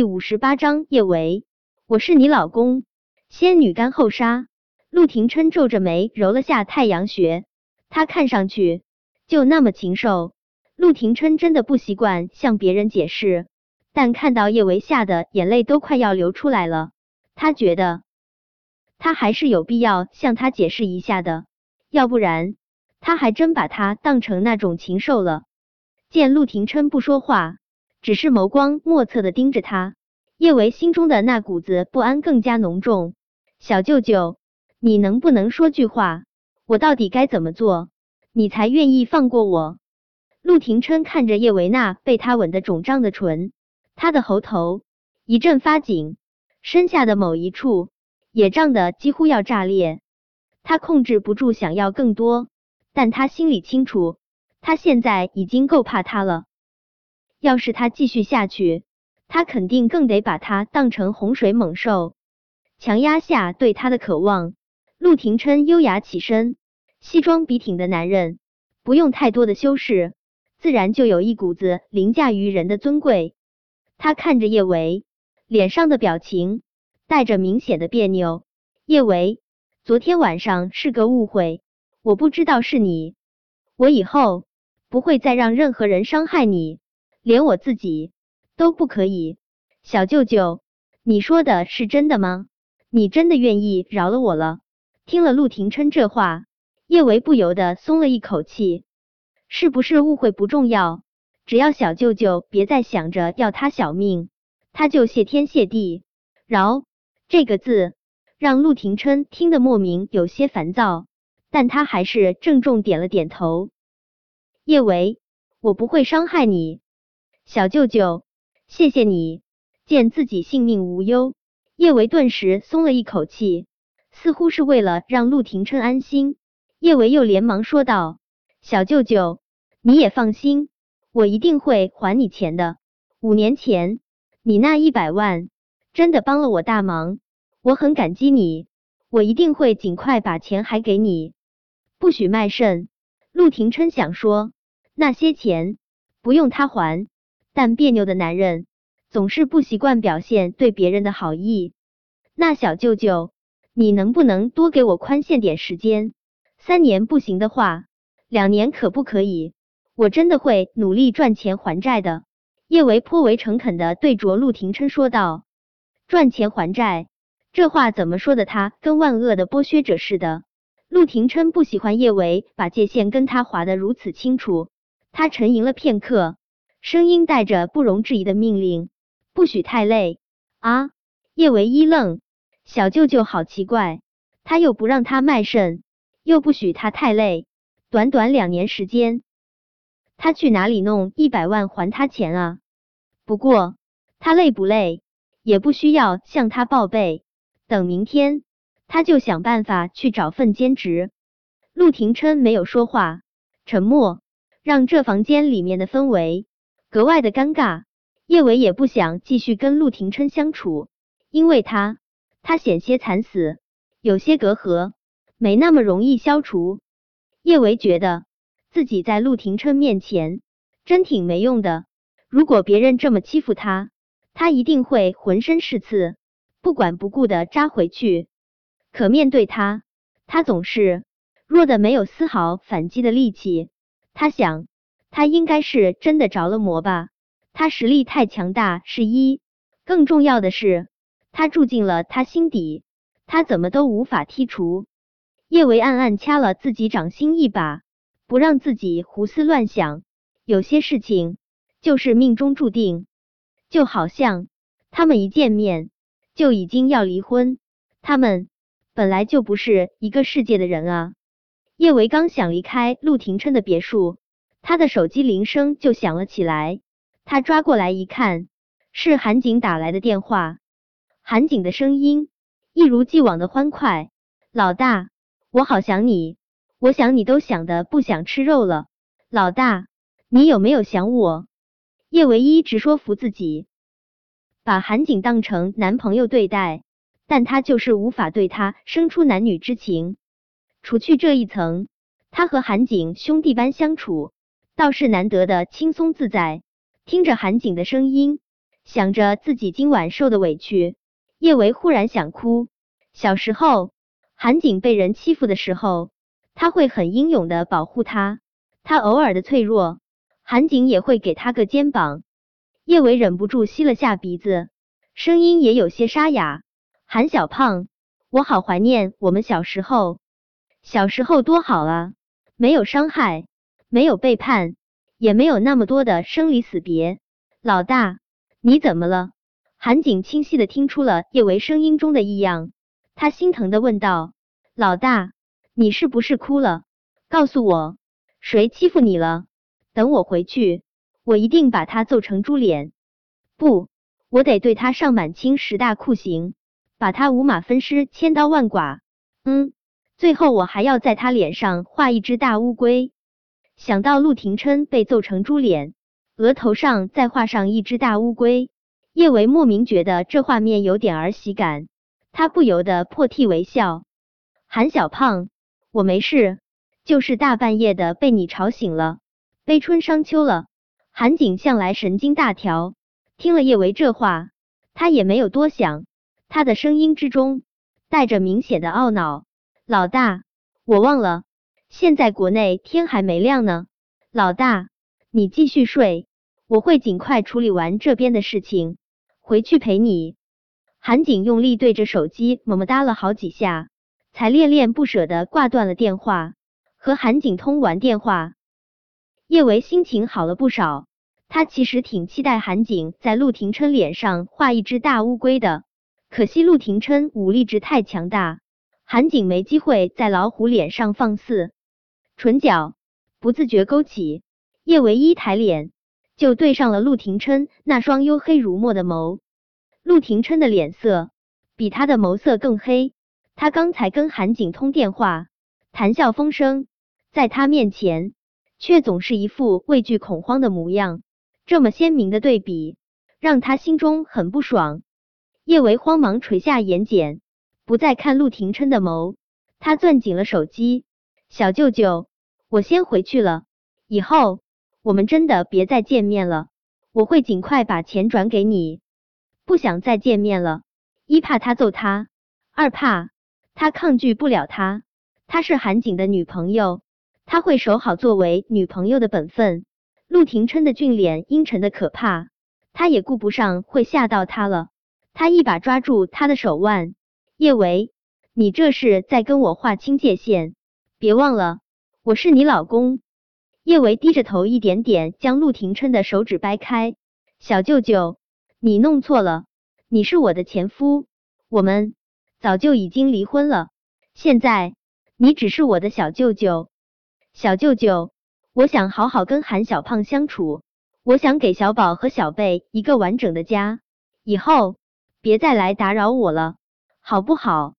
第五十八章叶维，我是你老公。仙女干后杀。陆廷琛皱着眉揉了下太阳穴，他看上去就那么禽兽。陆廷琛真的不习惯向别人解释，但看到叶维吓得眼泪都快要流出来了，他觉得他还是有必要向他解释一下的，要不然他还真把他当成那种禽兽了。见陆廷琛不说话。只是眸光莫测的盯着他，叶维心中的那股子不安更加浓重。小舅舅，你能不能说句话？我到底该怎么做，你才愿意放过我？陆廷琛看着叶维那被他吻得肿胀的唇，他的喉头一阵发紧，身下的某一处也胀得几乎要炸裂。他控制不住想要更多，但他心里清楚，他现在已经够怕他了。要是他继续下去，他肯定更得把他当成洪水猛兽。强压下对他的渴望，陆廷琛优雅起身。西装笔挺的男人，不用太多的修饰，自然就有一股子凌驾于人的尊贵。他看着叶维，脸上的表情带着明显的别扭。叶维，昨天晚上是个误会，我不知道是你，我以后不会再让任何人伤害你。连我自己都不可以，小舅舅，你说的是真的吗？你真的愿意饶了我了？听了陆廷琛这话，叶维不由得松了一口气。是不是误会不重要，只要小舅舅别再想着要他小命，他就谢天谢地。饶这个字让陆廷琛听得莫名有些烦躁，但他还是郑重点了点头。叶维，我不会伤害你。小舅舅，谢谢你。见自己性命无忧，叶维顿时松了一口气，似乎是为了让陆廷琛安心。叶维又连忙说道：“小舅舅，你也放心，我一定会还你钱的。五年前你那一百万真的帮了我大忙，我很感激你，我一定会尽快把钱还给你。不许卖肾。”陆廷琛想说，那些钱不用他还。但别扭的男人总是不习惯表现对别人的好意。那小舅舅，你能不能多给我宽限点时间？三年不行的话，两年可不可以？我真的会努力赚钱还债的。叶维颇为诚恳的对着陆廷琛说道：“赚钱还债，这话怎么说的？他跟万恶的剥削者似的。”陆廷琛不喜欢叶维把界限跟他划得如此清楚，他沉吟了片刻。声音带着不容置疑的命令：“不许太累啊！”叶维一愣，小舅舅好奇怪，他又不让他卖肾，又不许他太累，短短两年时间，他去哪里弄一百万还他钱啊？不过他累不累也不需要向他报备，等明天他就想办法去找份兼职。陆廷琛没有说话，沉默让这房间里面的氛围。格外的尴尬，叶维也不想继续跟陆廷琛相处，因为他他险些惨死，有些隔阂没那么容易消除。叶维觉得自己在陆廷琛面前真挺没用的，如果别人这么欺负他，他一定会浑身是刺，不管不顾的扎回去。可面对他，他总是弱的没有丝毫反击的力气。他想。他应该是真的着了魔吧？他实力太强大是一，更重要的是他住进了他心底，他怎么都无法剔除。叶维暗暗掐了自己掌心一把，不让自己胡思乱想。有些事情就是命中注定，就好像他们一见面就已经要离婚，他们本来就不是一个世界的人啊！叶维刚想离开陆廷琛的别墅。他的手机铃声就响了起来，他抓过来一看，是韩景打来的电话。韩景的声音一如既往的欢快：“老大，我好想你，我想你都想的不想吃肉了。老大，你有没有想我？”叶唯一直说服自己，把韩景当成男朋友对待，但他就是无法对他生出男女之情。除去这一层，他和韩景兄弟般相处。倒是难得的轻松自在，听着韩景的声音，想着自己今晚受的委屈，叶维忽然想哭。小时候，韩景被人欺负的时候，他会很英勇的保护他。他偶尔的脆弱，韩景也会给他个肩膀。叶维忍不住吸了下鼻子，声音也有些沙哑。韩小胖，我好怀念我们小时候，小时候多好啊，没有伤害，没有背叛，也没有那么多的生离死别。老大，你怎么了？韩景清晰的听出了叶维声音中的异样，他心疼的问道：“老大，你是不是哭了？告诉我。”谁欺负你了？等我回去，我一定把他揍成猪脸。不，我得对他上满清十大酷刑，把他五马分尸，千刀万剐。嗯，最后我还要在他脸上画一只大乌龟。想到陆廷琛被揍成猪脸，额头上再画上一只大乌龟，叶维莫名觉得这画面有点儿喜感，他不由得破涕为笑。韩小胖，我没事。就是大半夜的被你吵醒了，悲春伤秋了。韩景向来神经大条，听了叶维这话，他也没有多想，他的声音之中带着明显的懊恼。老大，我忘了，现在国内天还没亮呢。老大，你继续睡，我会尽快处理完这边的事情，回去陪你。韩景用力对着手机么么哒了好几下，才恋恋不舍的挂断了电话。和韩景通完电话，叶维心情好了不少。他其实挺期待韩景在陆廷琛脸上画一只大乌龟的，可惜陆廷琛武力值太强大，韩景没机会在老虎脸上放肆。唇角不自觉勾起，叶唯一抬脸就对上了陆廷琛那双黝黑如墨的眸。陆廷琛的脸色比他的眸色更黑，他刚才跟韩景通电话，谈笑风生。在他面前，却总是一副畏惧恐慌的模样。这么鲜明的对比，让他心中很不爽。叶维慌忙垂下眼睑，不再看陆廷琛的眸。他攥紧了手机：“小舅舅，我先回去了。以后我们真的别再见面了。我会尽快把钱转给你。不想再见面了，一怕他揍他，二怕他抗拒不了他。她是韩景的女朋友。”他会守好作为女朋友的本分。陆廷琛的俊脸阴沉的可怕，他也顾不上会吓到他了。他一把抓住他的手腕，叶维，你这是在跟我划清界限，别忘了我是你老公。叶维低着头，一点点将陆廷琛的手指掰开。小舅舅，你弄错了，你是我的前夫，我们早就已经离婚了。现在你只是我的小舅舅。小舅舅，我想好好跟韩小胖相处，我想给小宝和小贝一个完整的家，以后别再来打扰我了，好不好？